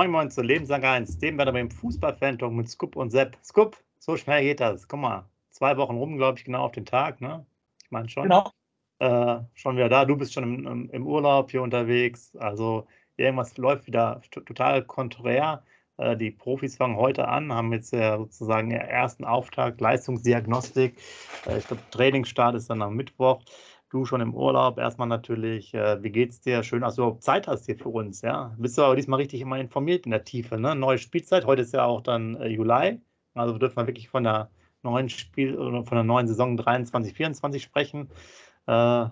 Moin Moin zu Lebenslang 1, dem werden wir im Fußball-Fan-Talk mit Scoop und Sepp. Scoop, so schnell geht das. Guck mal, zwei Wochen rum, glaube ich, genau auf den Tag, ne? Ich meine schon. Genau. Äh, schon wieder da, du bist schon im, im, im, Urlaub hier unterwegs. Also irgendwas läuft wieder total konträr. Äh, die Profis fangen heute an, haben jetzt ja sozusagen den ersten Auftakt, Leistungsdiagnostik. Äh, ich glaube, Trainingsstart ist dann am Mittwoch du schon im Urlaub. Erstmal natürlich, äh, wie geht's dir? Schön, dass du überhaupt Zeit hast hier für uns, ja. Bist du aber diesmal richtig immer informiert in der Tiefe, ne? Neue Spielzeit, heute ist ja auch dann äh, Juli. Also dürfen wir wirklich von der neuen Spiel oder von der neuen Saison 23, 24 sprechen. Äh,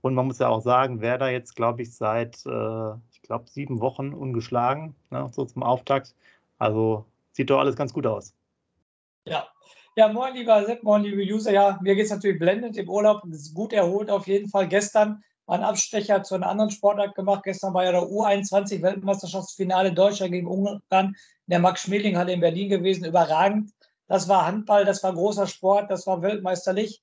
und man muss ja auch sagen, wer da jetzt, glaube ich, seit, äh, ich glaube, sieben Wochen ungeschlagen, ne? so zum Auftakt. Also sieht doch alles ganz gut aus. Ja, ja, moin, lieber Sepp, moin, liebe User. Ja, mir geht es natürlich blendend im Urlaub. Es ist gut erholt auf jeden Fall. Gestern war ein Abstecher zu einer anderen Sportart gemacht. Gestern war ja der U21-Weltmeisterschaftsfinale Deutschland gegen Ungarn in der Max-Schmeling-Halle in Berlin gewesen. Überragend. Das war Handball, das war großer Sport, das war weltmeisterlich.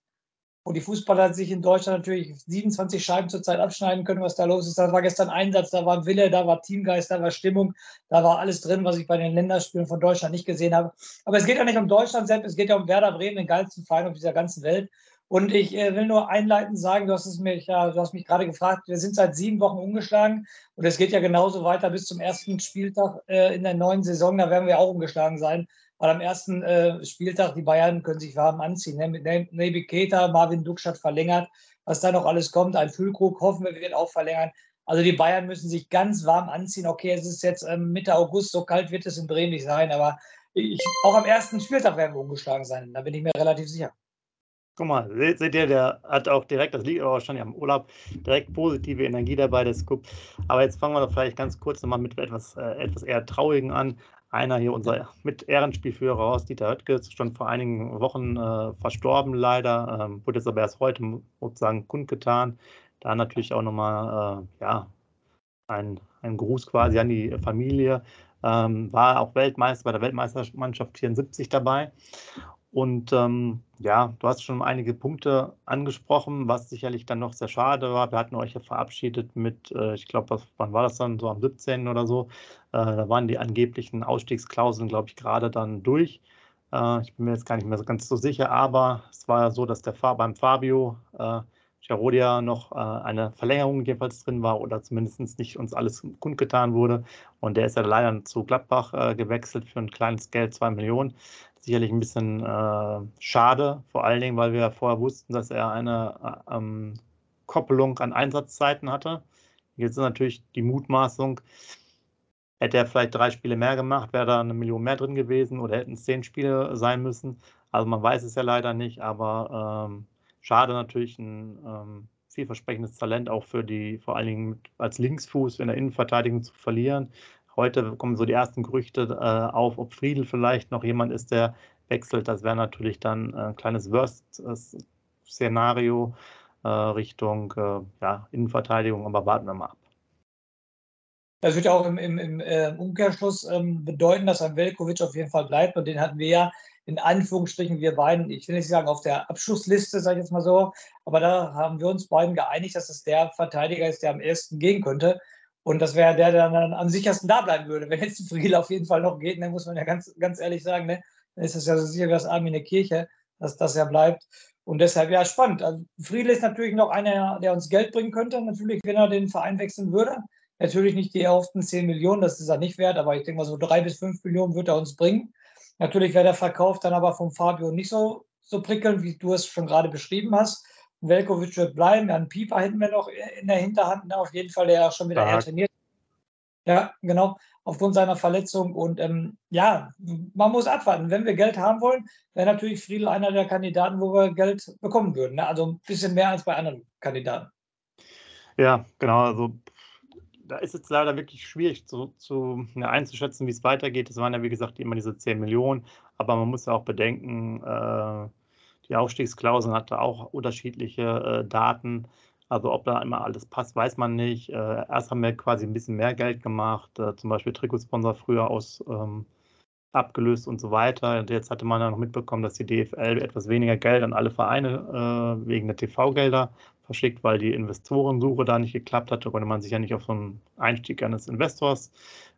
Und die Fußballer sich in Deutschland natürlich 27 Scheiben zurzeit abschneiden können, was da los ist. Da war gestern Einsatz, da war Wille, da war Teamgeist, da war Stimmung, da war alles drin, was ich bei den Länderspielen von Deutschland nicht gesehen habe. Aber es geht ja nicht um Deutschland selbst, es geht ja um Werder Bremen, den geilsten Verein auf dieser ganzen Welt. Und ich äh, will nur einleitend sagen, du hast es mich, ja, du hast mich gerade gefragt, wir sind seit sieben Wochen umgeschlagen und es geht ja genauso weiter bis zum ersten Spieltag äh, in der neuen Saison. Da werden wir auch umgeschlagen sein weil am ersten äh, Spieltag die Bayern können sich warm anziehen. Ne? Mit Naby Keita, Marvin Dukschat verlängert, was da noch alles kommt. Ein Füllkrug hoffen wir wird auch verlängern. Also die Bayern müssen sich ganz warm anziehen. Okay, es ist jetzt ähm, Mitte August, so kalt wird es in Bremen nicht sein, aber ich, auch am ersten Spieltag werden wir umgeschlagen sein. Da bin ich mir relativ sicher. Guck mal, seht ihr, der hat auch direkt, das liegt aber wahrscheinlich am Urlaub, direkt positive Energie dabei, der Scoop. Aber jetzt fangen wir doch vielleicht ganz kurz nochmal mit etwas, äh, etwas eher Traurigen an einer hier, unser mit Ehrenspielführer raus, Dieter Höttke, ist schon vor einigen Wochen äh, verstorben leider, ähm, wurde jetzt aber erst heute sozusagen kundgetan. Da natürlich auch nochmal, äh, ja, ein, ein Gruß quasi an die Familie. Ähm, war auch Weltmeister bei der Weltmeistermannschaft 74 dabei und ähm, ja, du hast schon einige Punkte angesprochen, was sicherlich dann noch sehr schade war. Wir hatten euch ja verabschiedet mit, äh, ich glaube, wann war das dann, so am 17. oder so. Äh, da waren die angeblichen Ausstiegsklauseln, glaube ich, gerade dann durch. Äh, ich bin mir jetzt gar nicht mehr so ganz so sicher, aber es war ja so, dass der beim Fabio äh, Charodia noch äh, eine Verlängerung jedenfalls drin war oder zumindest nicht uns alles kundgetan wurde. Und der ist ja leider zu Gladbach äh, gewechselt für ein kleines Geld, zwei Millionen sicherlich ein bisschen äh, schade, vor allen Dingen, weil wir ja vorher wussten, dass er eine äh, ähm, Koppelung an Einsatzzeiten hatte. Jetzt ist natürlich die Mutmaßung, hätte er vielleicht drei Spiele mehr gemacht, wäre da eine Million mehr drin gewesen oder hätten es zehn Spiele sein müssen. Also man weiß es ja leider nicht, aber ähm, schade natürlich ein ähm, vielversprechendes Talent auch für die, vor allen Dingen als Linksfuß in der Innenverteidigung zu verlieren. Heute kommen so die ersten Gerüchte äh, auf, ob Friedel vielleicht noch jemand ist, der wechselt. Das wäre natürlich dann ein kleines Worst-Szenario äh, Richtung äh, ja, Innenverteidigung, aber warten wir mal ab. Das wird ja auch im, im, im äh, Umkehrschluss ähm, bedeuten, dass ein Velkovic auf jeden Fall bleibt. Und den hatten wir ja in Anführungsstrichen, wir beiden, ich will nicht sagen auf der Abschlussliste, sage ich jetzt mal so, aber da haben wir uns beiden geeinigt, dass es der Verteidiger ist, der am ersten gehen könnte. Und das wäre der, der dann am sichersten da bleiben würde. Wenn jetzt Friedel auf jeden Fall noch geht, dann muss man ja ganz, ganz ehrlich sagen, ne, dann ist es ja so sicher wie das Arm in der Kirche, dass das ja bleibt. Und deshalb ja spannend. Also Friedel ist natürlich noch einer, der uns Geld bringen könnte, natürlich, wenn er den Verein wechseln würde. Natürlich nicht die erhofften 10 Millionen, das ist er nicht wert, aber ich denke mal so drei bis fünf Millionen wird er uns bringen. Natürlich wäre der Verkauf dann aber vom Fabio nicht so, so prickelnd, wie du es schon gerade beschrieben hast. Velkovic wird bleiben. Dann Pieper hätten wir noch in der Hinterhand. Ne? Auf jeden Fall, der ja schon wieder eher trainiert. Ja, genau, aufgrund seiner Verletzung. Und ähm, ja, man muss abwarten. Wenn wir Geld haben wollen, wäre natürlich Friedel einer der Kandidaten, wo wir Geld bekommen würden. Ne? Also ein bisschen mehr als bei anderen Kandidaten. Ja, genau. Also da ist es leider wirklich schwierig zu, zu ja, einzuschätzen, wie es weitergeht. Es waren ja, wie gesagt, immer diese 10 Millionen. Aber man muss ja auch bedenken, äh, die Aufstiegsklausel hatte auch unterschiedliche äh, Daten. Also ob da immer alles passt, weiß man nicht. Äh, erst haben wir quasi ein bisschen mehr Geld gemacht, äh, zum Beispiel Trikotsponsor früher aus ähm, abgelöst und so weiter. Und jetzt hatte man ja noch mitbekommen, dass die DFL etwas weniger Geld an alle Vereine äh, wegen der TV-Gelder verschickt, weil die Investorensuche da nicht geklappt hatte, konnte man sich ja nicht auf so einen Einstieg eines Investors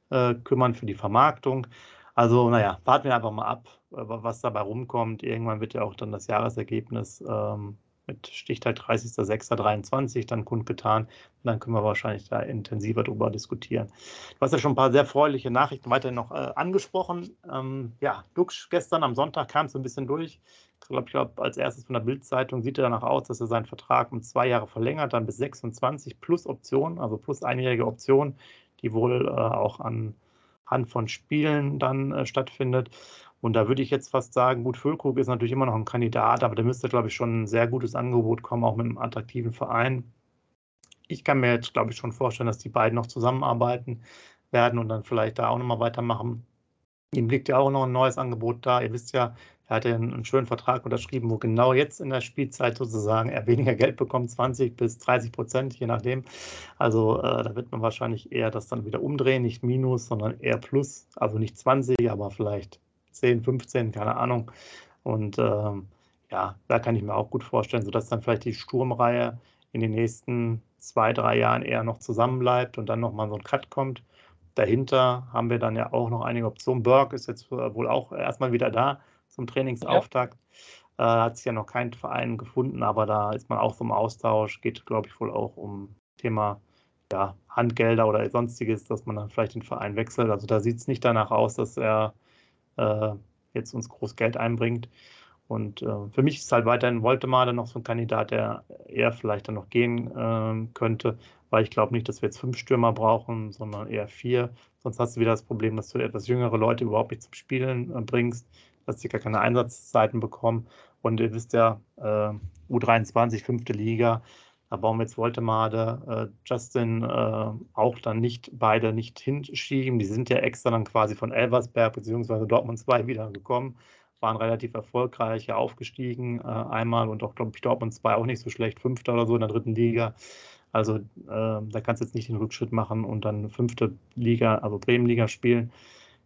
äh, kümmern für die Vermarktung. Also, naja, warten wir einfach mal ab, was dabei rumkommt. Irgendwann wird ja auch dann das Jahresergebnis ähm, mit Stichtag 30.06.23 dann kundgetan. Und dann können wir wahrscheinlich da intensiver drüber diskutieren. Du hast ja schon ein paar sehr freundliche Nachrichten weiterhin noch äh, angesprochen. Ähm, ja, Dux gestern am Sonntag kam es ein bisschen durch. Ich glaube, glaub, als erstes von der Bildzeitung sieht er danach aus, dass er seinen Vertrag um zwei Jahre verlängert, dann bis 26 plus Option, also plus einjährige Option, die wohl äh, auch anhand von Spielen dann äh, stattfindet. Und da würde ich jetzt fast sagen, gut, Füllkrug ist natürlich immer noch ein Kandidat, aber da müsste, glaube ich, schon ein sehr gutes Angebot kommen, auch mit einem attraktiven Verein. Ich kann mir jetzt, glaube ich, schon vorstellen, dass die beiden noch zusammenarbeiten werden und dann vielleicht da auch nochmal weitermachen. Ihm liegt ja auch noch ein neues Angebot da. Ihr wisst ja, er hat ja einen, schönen Vertrag unterschrieben, wo genau jetzt in der Spielzeit sozusagen er weniger Geld bekommt, 20 bis 30 Prozent, je nachdem. Also äh, da wird man wahrscheinlich eher das dann wieder umdrehen, nicht minus, sondern eher plus. Also nicht 20, aber vielleicht 10, 15, keine Ahnung. Und ähm, ja, da kann ich mir auch gut vorstellen, sodass dann vielleicht die Sturmreihe in den nächsten zwei, drei Jahren eher noch zusammenbleibt und dann nochmal so ein Cut kommt. Dahinter haben wir dann ja auch noch einige Optionen. Burke ist jetzt wohl auch erstmal wieder da zum Trainingsauftakt. Ja. Äh, hat sich ja noch kein Verein gefunden, aber da ist man auch so im Austausch. Geht, glaube ich, wohl auch um Thema ja, Handgelder oder sonstiges, dass man dann vielleicht den Verein wechselt. Also da sieht es nicht danach aus, dass er äh, jetzt uns groß Geld einbringt. Und äh, für mich ist halt weiterhin Woltemade noch so ein Kandidat, der eher vielleicht dann noch gehen äh, könnte, weil ich glaube nicht, dass wir jetzt fünf Stürmer brauchen, sondern eher vier. Sonst hast du wieder das Problem, dass du etwas jüngere Leute überhaupt nicht zum Spielen äh, bringst, dass sie gar keine Einsatzzeiten bekommen. Und ihr wisst ja, äh, U23, fünfte Liga, da bauen wir jetzt Woltemade, äh, Justin äh, auch dann nicht beide nicht hinschieben. Die sind ja extra dann quasi von Elversberg bzw. Dortmund 2 wieder gekommen, waren relativ erfolgreich, ja aufgestiegen äh, einmal und auch, glaube ich, Dortmund 2 auch nicht so schlecht, Fünfter oder so in der dritten Liga. Also äh, da kannst du jetzt nicht den Rückschritt machen und dann fünfte Liga, also Bremenliga spielen.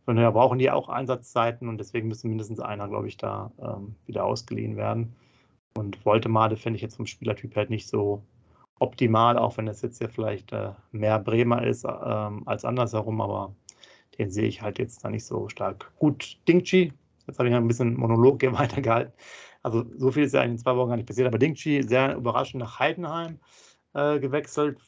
Von daher brauchen die auch Einsatzzeiten und deswegen müssen mindestens einer, glaube ich, da ähm, wieder ausgeliehen werden. Und Woltemade finde ich jetzt vom Spielertyp halt nicht so optimal, auch wenn es jetzt ja vielleicht äh, mehr Bremer ist ähm, als andersherum, aber den sehe ich halt jetzt da nicht so stark. Gut, Dingchi, jetzt habe ich ein bisschen Monolog hier weitergehalten. Also so viel ist ja in zwei Wochen gar nicht passiert, aber Dingchi sehr überraschend nach Heidenheim äh, gewechselt.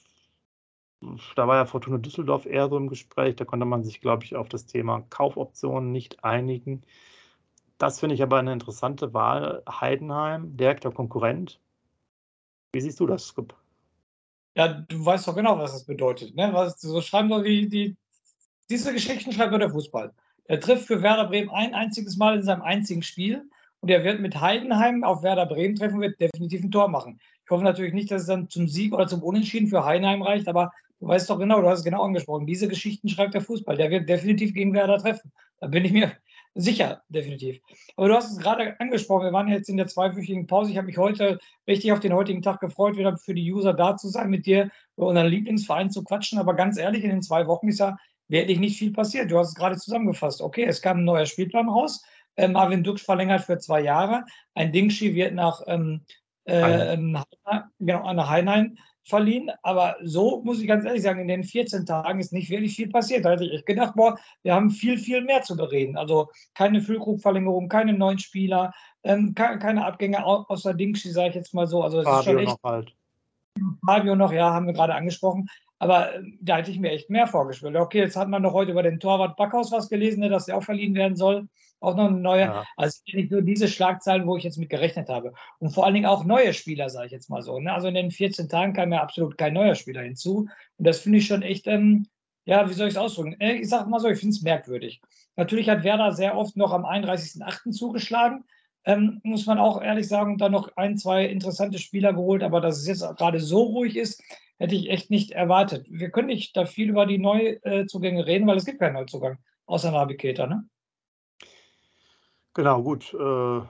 Da war ja Fortuna Düsseldorf eher so im Gespräch, da konnte man sich, glaube ich, auf das Thema Kaufoptionen nicht einigen. Das finde ich aber eine interessante Wahl. Heidenheim, direkter Konkurrent. Wie siehst du das, Skip? Ja, du weißt doch genau, was das bedeutet. Ne? Was, so schreiben doch die, die, diese Geschichten schreibt nur der Fußball. Er trifft für Werder Bremen ein einziges Mal in seinem einzigen Spiel und er wird mit Heidenheim auf Werder Bremen treffen, wird definitiv ein Tor machen. Ich hoffe natürlich nicht, dass es dann zum Sieg oder zum Unentschieden für Heidenheim reicht, aber du weißt doch genau, du hast es genau angesprochen. Diese Geschichten schreibt der Fußball. Der wird definitiv gegen Werder treffen. Da bin ich mir Sicher, definitiv. Aber du hast es gerade angesprochen, wir waren jetzt in der zweiwöchigen Pause. Ich habe mich heute richtig auf den heutigen Tag gefreut, wieder für die User da zu sein, mit dir über unseren Lieblingsverein zu quatschen. Aber ganz ehrlich, in den zwei Wochen ist ja wirklich nicht viel passiert. Du hast es gerade zusammengefasst. Okay, es kam ein neuer Spielplan raus. Äh, Marvin Dux verlängert für zwei Jahre. Ein Dingshi wird nach, ähm, äh, ähm, genau, nach Heinheim verliehen. Aber so muss ich ganz ehrlich sagen, in den 14 Tagen ist nicht wirklich viel passiert. Da hätte ich gedacht, boah, wir haben viel, viel mehr zu bereden. Also keine Füllkrugverlängerung, keine neuen Spieler, ähm, keine Abgänge außer Dingschi, sage ich jetzt mal so. Also Fabio ist schon echt, noch halt. Fabio noch, ja, haben wir gerade angesprochen. Aber äh, da hätte ich mir echt mehr vorgestellt. Okay, jetzt hat man noch heute über den Torwart Backhaus was gelesen, ne, dass der auch verliehen werden soll. Auch noch eine neue. Ja. Also nicht nur diese Schlagzeilen, wo ich jetzt mit gerechnet habe. Und vor allen Dingen auch neue Spieler, sage ich jetzt mal so. Ne? Also in den 14 Tagen kam ja absolut kein neuer Spieler hinzu. Und das finde ich schon echt, ähm, ja, wie soll ich es ausdrücken? Äh, ich sage mal so, ich finde es merkwürdig. Natürlich hat Werder sehr oft noch am 31.08. zugeschlagen. Ähm, muss man auch ehrlich sagen, dann noch ein, zwei interessante Spieler geholt, aber dass es jetzt gerade so ruhig ist, hätte ich echt nicht erwartet. Wir können nicht da viel über die Neuzugänge reden, weil es gibt keinen Neuzugang, außer Navigator, ne? Genau, gut. Äh,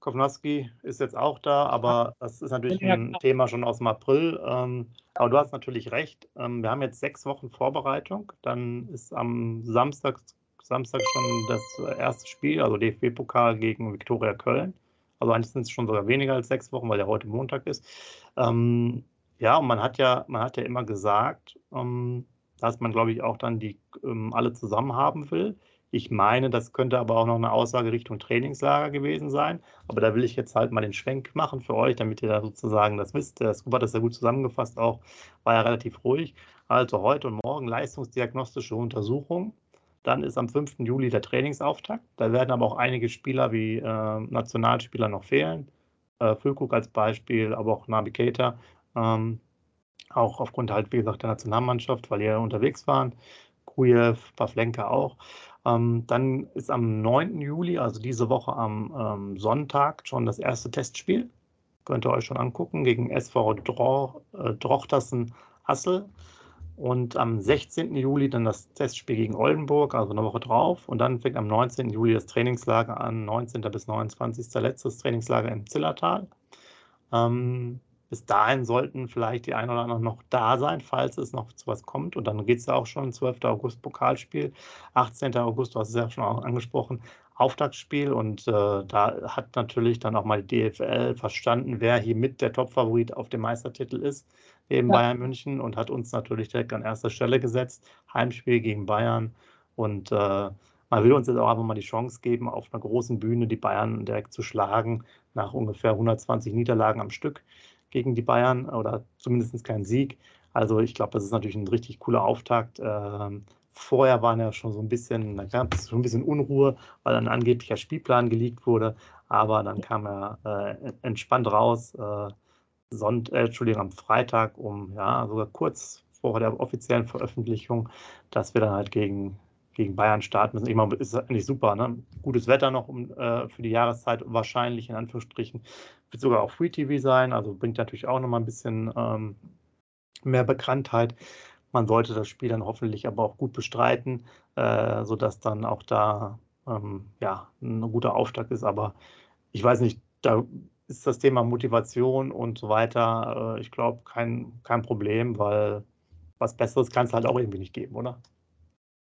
Kovnowski ist jetzt auch da, aber das ist natürlich ein Thema schon aus dem April. Ähm, aber du hast natürlich recht. Ähm, wir haben jetzt sechs Wochen Vorbereitung. Dann ist am Samstag, Samstag schon das erste Spiel, also DFB-Pokal gegen Viktoria Köln. Also eigentlich sind es schon sogar weniger als sechs Wochen, weil ja heute Montag ist. Ähm, ja, und man hat ja, man hat ja immer gesagt, ähm, dass man, glaube ich, auch dann die ähm, alle zusammen haben will. Ich meine, das könnte aber auch noch eine Aussage Richtung Trainingslager gewesen sein. Aber da will ich jetzt halt mal den Schwenk machen für euch, damit ihr da sozusagen das wisst. Der Scoop hat das ja gut zusammengefasst auch, war ja relativ ruhig. Also heute und morgen leistungsdiagnostische Untersuchung. Dann ist am 5. Juli der Trainingsauftakt. Da werden aber auch einige Spieler wie äh, Nationalspieler noch fehlen. Äh, Füllkrug als Beispiel, aber auch Navigator. Ähm, auch aufgrund halt, wie gesagt, der Nationalmannschaft, weil die ja unterwegs waren. Kujew, Pavlenka auch. Ähm, dann ist am 9. Juli, also diese Woche am ähm, Sonntag, schon das erste Testspiel. Könnt ihr euch schon angucken, gegen SV Dro äh, Drochtersen Hassel. Und am 16. Juli dann das Testspiel gegen Oldenburg, also eine Woche drauf. Und dann fängt am 19. Juli das Trainingslager an, 19. bis 29. letztes Trainingslager im Zillertal. Ähm, bis dahin sollten vielleicht die ein oder anderen noch da sein, falls es noch zu was kommt. Und dann geht es ja auch schon, 12. August Pokalspiel, 18. August, du hast es ja schon angesprochen, Auftaktspiel. Und äh, da hat natürlich dann auch mal die DFL verstanden, wer hier mit der Topfavorit auf dem Meistertitel ist, neben ja. Bayern München, und hat uns natürlich direkt an erster Stelle gesetzt. Heimspiel gegen Bayern. Und äh, man will uns jetzt auch einfach mal die Chance geben, auf einer großen Bühne die Bayern direkt zu schlagen, nach ungefähr 120 Niederlagen am Stück gegen die Bayern oder zumindest kein Sieg. Also ich glaube, das ist natürlich ein richtig cooler Auftakt. Ähm, vorher waren ja schon so ein bisschen, da gab es schon ein bisschen Unruhe, weil ein angeblicher Spielplan geleakt wurde, aber dann kam er äh, entspannt raus, äh, Sonnt, äh, Entschuldigung, am Freitag um, ja, sogar kurz vor der offiziellen Veröffentlichung, dass wir dann halt gegen, gegen Bayern starten müssen. Ich meine, ist eigentlich super, ne? Gutes Wetter noch um, äh, für die Jahreszeit, wahrscheinlich in Anführungsstrichen wird sogar auch Free TV sein, also bringt natürlich auch nochmal ein bisschen ähm, mehr Bekanntheit. Man sollte das Spiel dann hoffentlich aber auch gut bestreiten, äh, sodass dann auch da ähm, ja, ein guter Auftakt ist. Aber ich weiß nicht, da ist das Thema Motivation und so weiter, äh, ich glaube, kein, kein Problem, weil was Besseres kann es halt auch irgendwie nicht geben, oder?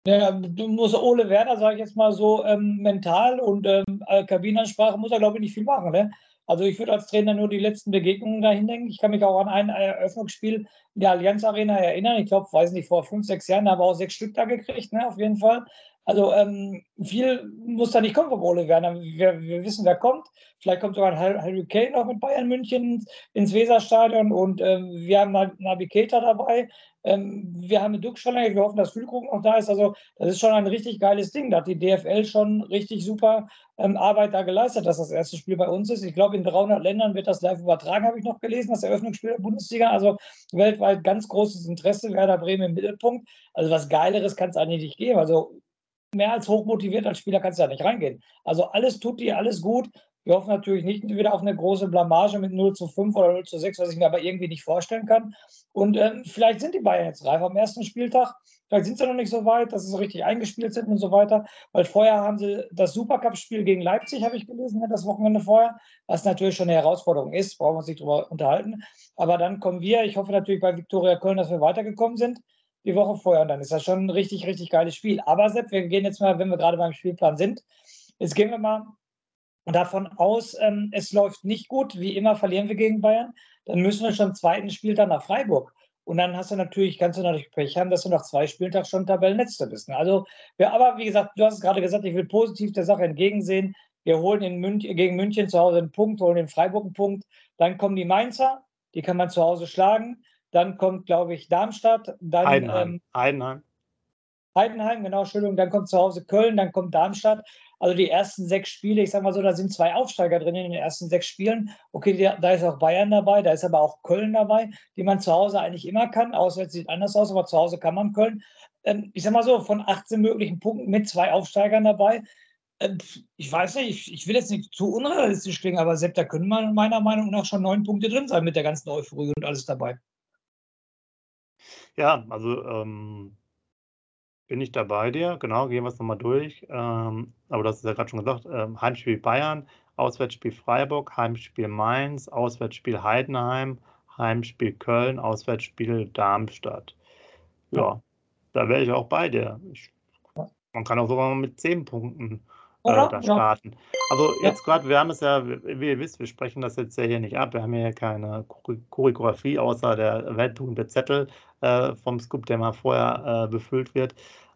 Ja, du musst Ole Werner, sage ich jetzt mal so, ähm, mental und ähm, Kabinenansprache muss er, glaube ich, nicht viel machen. Ne? Also ich würde als Trainer nur die letzten Begegnungen dahin denken. Ich kann mich auch an ein Eröffnungsspiel in der Allianz Arena erinnern. Ich glaube, weiß nicht, vor fünf, sechs Jahren haben wir auch sechs Stück da gekriegt, ne, auf jeden Fall. Also ähm, viel muss da nicht kommen vom. Wir, wir, wissen, wer kommt. Vielleicht kommt sogar ein Harry Kane noch mit Bayern München ins Weserstadion und ähm, wir haben Navigator dabei. Ähm, wir haben eine Duxch-Verlängerung. Wir hoffen, dass Füllkrug noch da ist. Also, das ist schon ein richtig geiles Ding. Da hat die DFL schon richtig super ähm, Arbeit da geleistet, dass das erste Spiel bei uns ist. Ich glaube, in 300 Ländern wird das live übertragen, habe ich noch gelesen, das Eröffnungsspiel der Bundesliga. Also, weltweit ganz großes Interesse. Werder Bremen im Mittelpunkt. Also, was Geileres kann es eigentlich nicht geben. Also, mehr als hochmotiviert als Spieler kannst du da nicht reingehen. Also, alles tut dir, alles gut. Wir hoffen natürlich nicht wieder auf eine große Blamage mit 0 zu 5 oder 0 zu 6, was ich mir aber irgendwie nicht vorstellen kann. Und ähm, vielleicht sind die Bayern jetzt reif am ersten Spieltag. Vielleicht sind sie noch nicht so weit, dass sie so richtig eingespielt sind und so weiter. Weil vorher haben sie das Supercup-Spiel gegen Leipzig, habe ich gelesen, das Wochenende vorher, was natürlich schon eine Herausforderung ist, brauchen wir uns nicht drüber unterhalten. Aber dann kommen wir, ich hoffe natürlich bei Viktoria Köln, dass wir weitergekommen sind, die Woche vorher. Und dann ist das schon ein richtig, richtig geiles Spiel. Aber Sepp, wir gehen jetzt mal, wenn wir gerade beim Spielplan sind, jetzt gehen wir mal davon aus, ähm, es läuft nicht gut, wie immer verlieren wir gegen Bayern, dann müssen wir schon zweiten Spieltag nach Freiburg. Und dann hast du natürlich, kannst du natürlich Pech haben, dass du nach zwei Spieltagen schon Tabellenletzter bist. Ne? Also, ja, aber wie gesagt, du hast es gerade gesagt, ich will positiv der Sache entgegensehen. Wir holen in München, gegen München zu Hause einen Punkt, holen in Freiburg einen Punkt. Dann kommen die Mainzer, die kann man zu Hause schlagen. Dann kommt, glaube ich, Darmstadt. Dann, Heidenheim. Ähm, Heidenheim. Heidenheim, genau, Entschuldigung. Dann kommt zu Hause Köln, dann kommt Darmstadt. Also die ersten sechs Spiele, ich sage mal so, da sind zwei Aufsteiger drin in den ersten sechs Spielen. Okay, da ist auch Bayern dabei, da ist aber auch Köln dabei, die man zu Hause eigentlich immer kann. Auswärts sieht anders aus, aber zu Hause kann man Köln. Ähm, ich sage mal so, von 18 möglichen Punkten mit zwei Aufsteigern dabei. Ähm, ich weiß nicht, ich, will jetzt nicht zu unrealistisch klingen, aber Sepp, da können meiner Meinung nach schon neun Punkte drin sein mit der ganzen Euphorie und alles dabei. Ja, also ähm, bin ich da bei dir, genau, gehen wir es nochmal durch. Ähm, aber das ist ja gerade schon gesagt, ähm, Heimspiel Bayern, Auswärtsspiel Freiburg, Heimspiel Mainz, Auswärtsspiel Heidenheim, Heimspiel Köln, Auswärtsspiel Darmstadt. Ja, ja. da wäre ich auch bei dir. Ich, man kann auch sogar mal mit zehn Punkten äh, da starten. Ja. Also jetzt gerade, wir haben es ja, wie ihr wisst, wir sprechen das jetzt ja hier nicht ab. Wir haben ja keine Choreografie außer der weltberühmte Zettel äh, vom Scoop, der mal vorher äh, befüllt wird.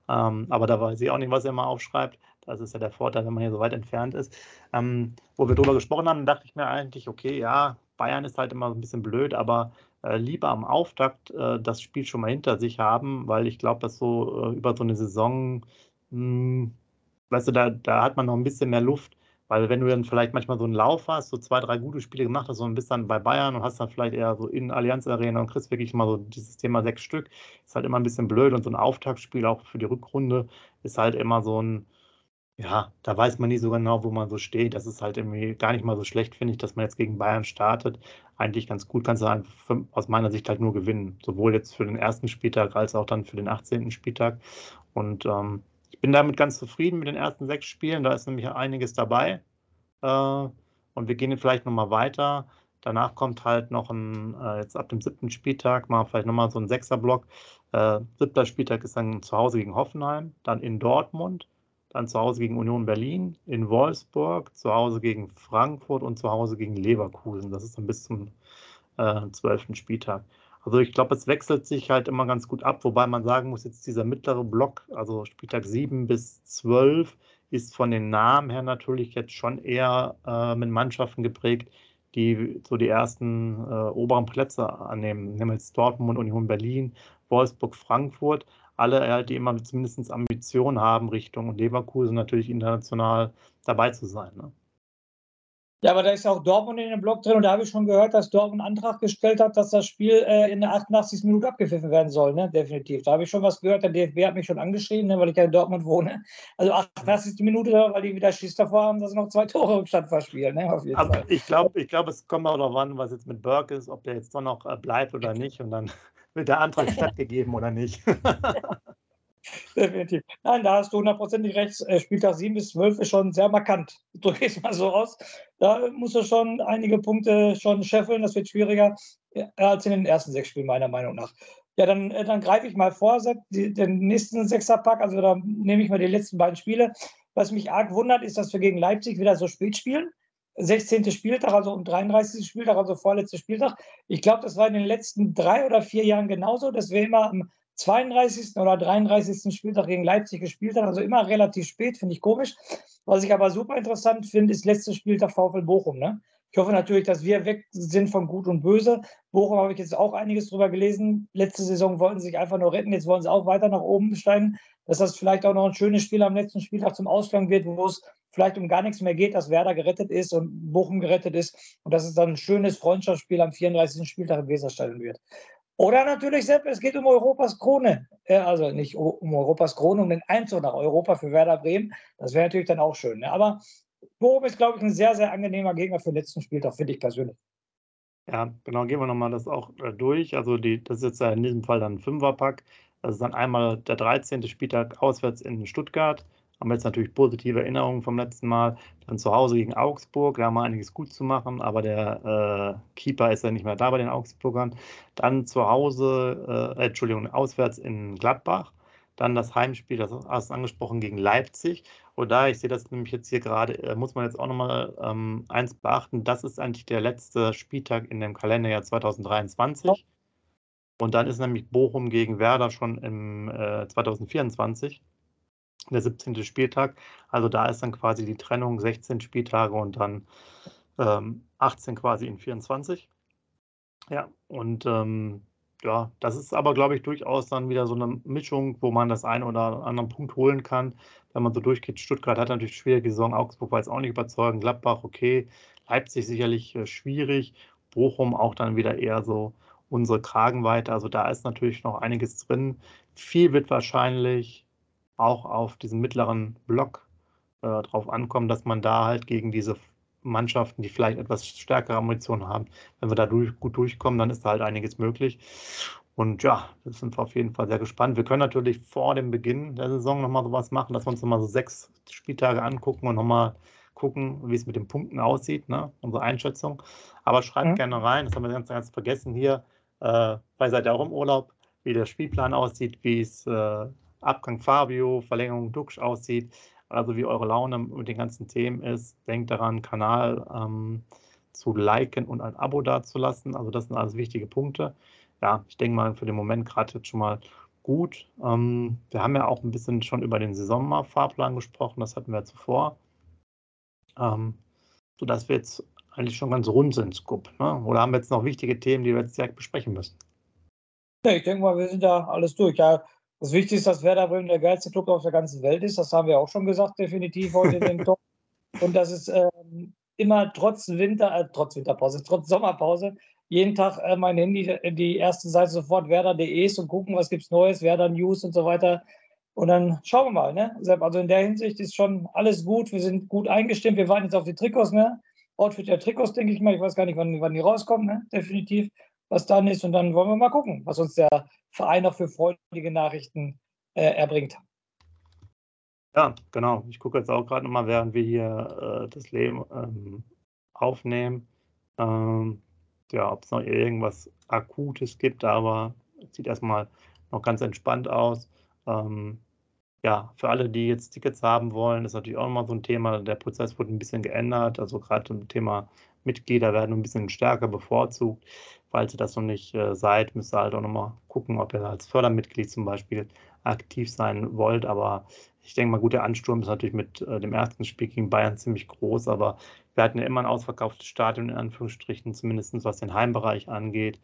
Ähm, aber da weiß ich auch nicht, was er mal aufschreibt. Das ist ja der Vorteil, wenn man hier so weit entfernt ist. Ähm, wo wir drüber gesprochen haben, dachte ich mir eigentlich, okay, ja, Bayern ist halt immer so ein bisschen blöd, aber äh, lieber am Auftakt äh, das Spiel schon mal hinter sich haben, weil ich glaube, dass so äh, über so eine Saison, mh, hm, weißt du, da, da hat man noch ein bisschen mehr Luft. Weil wenn du dann vielleicht manchmal so einen Lauf hast, so zwei, drei gute Spiele gemacht hast und bist dann bei Bayern und hast dann vielleicht eher so in Allianz Arena und kriegst wirklich mal so dieses Thema sechs Stück, ist halt immer ein bisschen blöd und so ein Auftaktspiel auch für die Rückrunde ist halt immer so ein, ja, da weiß man nie so genau, wo man so steht. Das ist halt irgendwie gar nicht mal so schlecht, finde ich, dass man jetzt gegen Bayern startet. Eigentlich ganz gut, kannst du aus meiner Sicht halt nur gewinnen. Sowohl jetzt für den ersten Spieltag als auch dann für den 18. Spieltag. Und ähm, bin damit ganz zufrieden mit den ersten sechs Spielen. Da ist nämlich einiges dabei. Äh, und wir gehen vielleicht nochmal weiter. Danach kommt halt noch ein, äh, jetzt ab dem siebten Spieltag, mal vielleicht nochmal so ein Sechserblock. Äh, siebter Spieltag ist dann zu Hause gegen Hoffenheim, dann in Dortmund, dann zu Hause gegen Union Berlin, in Wolfsburg, zu Hause gegen Frankfurt und zu Hause gegen Leverkusen. Das ist dann bis zum zwölften Spieltag. Also ich glaube, es wechselt sich halt immer ganz gut ab, wobei man sagen muss, jetzt dieser mittlere Block, also Spieltag 7 bis 12, ist von den Namen her natürlich jetzt schon eher äh, mit Mannschaften geprägt, die so die ersten äh, oberen Plätze annehmen. Jetzt Dortmund, Union Berlin, Wolfsburg, Frankfurt alle, halt, die immer zumindest Ambitionen haben, Richtung Leverkusen natürlich international dabei zu sein. Ne? Ja, aber da ist ja auch Dortmund in dem Block drin und da habe ich schon gehört, dass Dortmund einen Antrag gestellt hat, dass das Spiel äh, in der 88. Minute abgepfiffen werden soll, ne? Definitiv. Da habe ich schon was gehört. Der DFB hat mich schon angeschrieben, ne, weil ich ja in Dortmund wohne. Also 88. Minute, weil die wieder Schiss davor haben, dass sie noch zwei Tore Rückstand verspielen, ne? Auf jeden aber Fall. Ich glaube, ich glaub, es kommt auch darauf an, was jetzt mit Burke ist, ob der jetzt doch noch äh, bleibt oder nicht. Und dann wird der Antrag stattgegeben oder nicht. Definitiv. Nein, da hast du hundertprozentig recht. Äh, Spieltag 7 bis 12 ist schon sehr markant. Drücke es mal so aus. Da musst du schon einige Punkte schon scheffeln. Das wird schwieriger als in den ersten sechs Spielen, meiner Meinung nach. Ja, dann, äh, dann greife ich mal vor, den nächsten Sechserpack. Also da nehme ich mal die letzten beiden Spiele. Was mich arg wundert, ist, dass wir gegen Leipzig wieder so spät spielen. 16. Spieltag, also um 33. Spieltag, also vorletzter Spieltag. Ich glaube, das war in den letzten drei oder vier Jahren genauso, dass wir immer am 32. oder 33. Spieltag gegen Leipzig gespielt haben, also immer relativ spät, finde ich komisch. Was ich aber super interessant finde, ist letzter Spieltag VfL Bochum. Ne? Ich hoffe natürlich, dass wir weg sind von Gut und Böse. Bochum habe ich jetzt auch einiges drüber gelesen. Letzte Saison wollten sie sich einfach nur retten, jetzt wollen sie auch weiter nach oben steigen. Dass das vielleicht auch noch ein schönes Spiel am letzten Spieltag zum Ausgang wird, wo es vielleicht um gar nichts mehr geht, dass Werder gerettet ist und Bochum gerettet ist und dass es dann ein schönes Freundschaftsspiel am 34. Spieltag im Weserstadion wird. Oder natürlich, Sepp, es geht um Europas Krone. Also nicht um Europas Krone, um den Einzug nach Europa für Werder Bremen. Das wäre natürlich dann auch schön. Ne? Aber Bochum ist, glaube ich, ein sehr, sehr angenehmer Gegner für den letzten Spieltag, finde ich persönlich. Ja, genau, gehen wir nochmal das auch äh, durch. Also die, das ist jetzt in diesem Fall dann ein Fünferpack. Das ist dann einmal der 13. Spieltag auswärts in Stuttgart, haben jetzt natürlich positive Erinnerungen vom letzten Mal. Dann zu Hause gegen Augsburg, da haben wir einiges gut zu machen, aber der äh, Keeper ist ja nicht mehr da bei den Augsburgern. Dann zu Hause, äh, Entschuldigung, auswärts in Gladbach. Dann das Heimspiel, das hast du angesprochen, gegen Leipzig. Und da, ich sehe das nämlich jetzt hier gerade, äh, muss man jetzt auch nochmal ähm, eins beachten, das ist eigentlich der letzte Spieltag in dem Kalenderjahr 2023. Und dann ist nämlich Bochum gegen Werder schon im äh, 2024 der 17. Spieltag. Also da ist dann quasi die Trennung 16 Spieltage und dann ähm, 18 quasi in 24. Ja, und ähm, ja, das ist aber, glaube ich, durchaus dann wieder so eine Mischung, wo man das einen oder anderen Punkt holen kann, wenn man so durchgeht. Stuttgart hat natürlich schwierige Saison, Augsburg war jetzt auch nicht überzeugend, Gladbach okay, Leipzig sicherlich äh, schwierig, Bochum auch dann wieder eher so unsere Kragenweite. Also da ist natürlich noch einiges drin. Viel wird wahrscheinlich auch auf diesen mittleren Block äh, drauf ankommen, dass man da halt gegen diese Mannschaften, die vielleicht etwas stärkere Ammunition haben, wenn wir da durch, gut durchkommen, dann ist da halt einiges möglich. Und ja, das sind wir auf jeden Fall sehr gespannt. Wir können natürlich vor dem Beginn der Saison nochmal sowas machen, dass wir uns nochmal so sechs Spieltage angucken und nochmal gucken, wie es mit den Punkten aussieht, ne? unsere Einschätzung. Aber schreibt mhm. gerne rein, das haben wir ganz, ganz vergessen hier, äh, weil ihr seid ja auch im Urlaub, wie der Spielplan aussieht, wie es äh, Abgang Fabio, Verlängerung Duxch aussieht, also wie eure Laune mit den ganzen Themen ist. Denkt daran, Kanal ähm, zu liken und ein Abo dazulassen. Also das sind alles wichtige Punkte. Ja, ich denke mal für den Moment gerade jetzt schon mal gut. Ähm, wir haben ja auch ein bisschen schon über den Saisonfahrplan gesprochen, das hatten wir zuvor. Ähm, sodass wir jetzt eigentlich schon ganz rund sind, Scoop. Ne? Oder haben wir jetzt noch wichtige Themen, die wir jetzt direkt besprechen müssen? Ich denke mal, wir sind da alles durch. Ja, das Wichtigste ist, dass Werder Bremen der geilste Club auf der ganzen Welt ist. Das haben wir auch schon gesagt, definitiv heute in dem Talk. Und dass es ähm, immer trotz Winter, äh, trotz Winterpause, trotz Sommerpause, jeden Tag äh, mein Handy, die erste Seite sofort werder.de ist und gucken, was gibt es Neues, Werder News und so weiter. Und dann schauen wir mal, ne? Also in der Hinsicht ist schon alles gut. Wir sind gut eingestimmt. Wir warten jetzt auf die Trikots, ne? Outfit der Trikots, denke ich mal. Ich weiß gar nicht, wann, wann die rauskommen, ne? definitiv, was dann ist. Und dann wollen wir mal gucken, was uns der Verein noch für freudige Nachrichten äh, erbringt. Ja, genau. Ich gucke jetzt auch gerade nochmal, während wir hier äh, das Leben ähm, aufnehmen, ähm, ja, ob es noch irgendwas Akutes gibt, aber sieht erstmal noch ganz entspannt aus. Ähm, ja, für alle, die jetzt Tickets haben wollen, ist natürlich auch nochmal so ein Thema. Der Prozess wurde ein bisschen geändert. Also gerade zum Thema Mitglieder werden ein bisschen stärker bevorzugt. Falls ihr das noch nicht äh, seid, müsst ihr halt auch nochmal gucken, ob ihr als Fördermitglied zum Beispiel aktiv sein wollt. Aber ich denke mal, gut, der Ansturm ist natürlich mit äh, dem ersten Spiel gegen Bayern ziemlich groß. Aber wir hatten ja immer ein ausverkauftes Stadion, in Anführungsstrichen, zumindest was den Heimbereich angeht.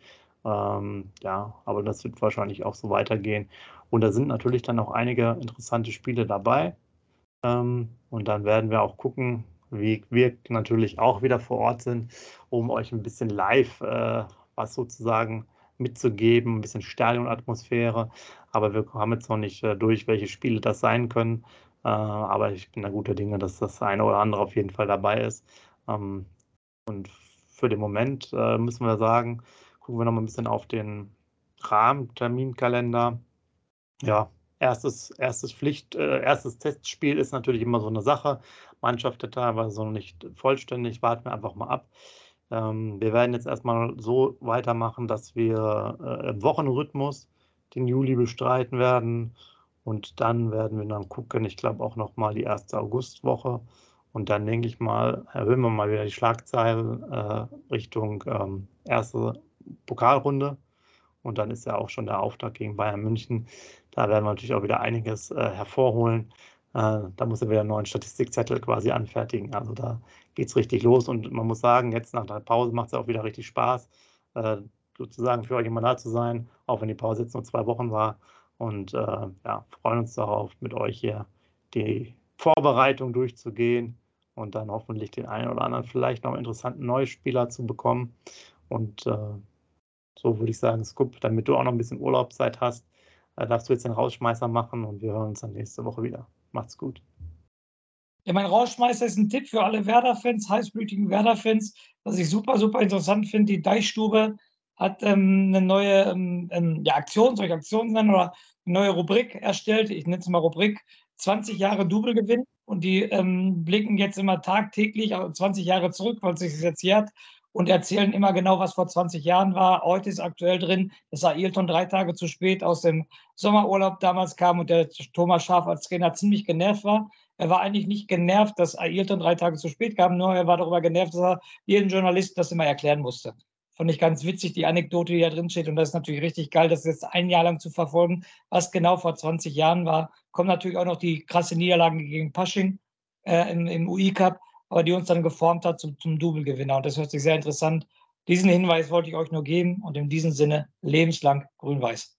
Ähm, ja, aber das wird wahrscheinlich auch so weitergehen. Und da sind natürlich dann auch einige interessante Spiele dabei. Ähm, und dann werden wir auch gucken, wie wir natürlich auch wieder vor Ort sind, um euch ein bisschen live äh, was sozusagen mitzugeben, ein bisschen Stadionatmosphäre. Aber wir haben jetzt noch nicht äh, durch, welche Spiele das sein können. Äh, aber ich bin da guter Dinge, dass das eine oder andere auf jeden Fall dabei ist. Ähm, und für den Moment äh, müssen wir sagen, gucken wir noch mal ein bisschen auf den Rahmenterminkalender ja, erstes, erstes Pflicht, äh, erstes Testspiel ist natürlich immer so eine Sache. Mannschaft teilweise noch nicht vollständig, warten wir einfach mal ab. Ähm, wir werden jetzt erstmal so weitermachen, dass wir äh, im Wochenrhythmus den Juli bestreiten werden. Und dann werden wir dann gucken, ich glaube auch nochmal die erste Augustwoche. Und dann denke ich mal, erhöhen wir mal wieder die Schlagzeilen äh, Richtung ähm, erste Pokalrunde. Und dann ist ja auch schon der Auftakt gegen Bayern München. Da werden wir natürlich auch wieder einiges äh, hervorholen. Äh, da muss er wieder einen neuen Statistikzettel quasi anfertigen. Also da geht es richtig los. Und man muss sagen, jetzt nach der Pause macht es auch wieder richtig Spaß, äh, sozusagen für euch immer da zu sein, auch wenn die Pause jetzt nur zwei Wochen war. Und äh, ja, freuen uns darauf, mit euch hier die Vorbereitung durchzugehen und dann hoffentlich den einen oder anderen vielleicht noch interessanten Neuspieler zu bekommen. Und äh, so würde ich sagen, Scoop, damit du auch noch ein bisschen Urlaubszeit hast, äh, darfst du jetzt den Rausschmeißer machen und wir hören uns dann nächste Woche wieder. Macht's gut. Ja, mein Rausschmeißer ist ein Tipp für alle Werder-Fans, heißblütigen Werder-Fans, was ich super, super interessant finde. Die Deichstube hat ähm, eine neue ähm, ähm ja, Aktion, soll ich Aktion nennen, oder eine neue Rubrik erstellt. Ich nenne es mal Rubrik 20 Jahre Double-Gewinn. Und die ähm, blicken jetzt immer tagtäglich 20 Jahre zurück, weil sich jetzt jährt und erzählen immer genau, was vor 20 Jahren war. Heute ist aktuell drin, dass Ailton drei Tage zu spät aus dem Sommerurlaub damals kam und der Thomas Schaf als Trainer ziemlich genervt war. Er war eigentlich nicht genervt, dass Ailton drei Tage zu spät kam, nur er war darüber genervt, dass er jedem Journalisten das immer erklären musste. Fand ich ganz witzig, die Anekdote, die da drin steht. Und das ist natürlich richtig geil, das jetzt ein Jahr lang zu verfolgen, was genau vor 20 Jahren war. Kommen natürlich auch noch die krasse Niederlagen gegen Pasching äh, im, im UI-Cup aber die uns dann geformt hat zum, zum Double-Gewinner. Und das hört sich sehr interessant. Diesen Hinweis wollte ich euch nur geben und in diesem Sinne lebenslang grün-weiß.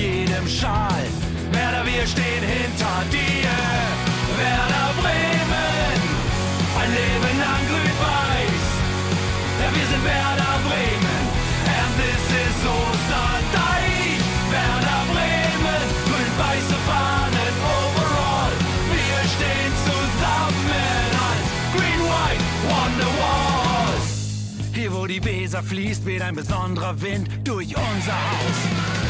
Jedem Schal. Werder, wir stehen hinter dir. Werder Bremen, ein Leben lang grün-weiß. Ja, wir sind Werder Bremen, and this is Osterdeich. Werder Bremen, grün-weiße Fahnen overall. Wir stehen zusammen als Green White Wonderwall. Hier, wo die Weser fließt, weht ein besonderer Wind durch unser Haus.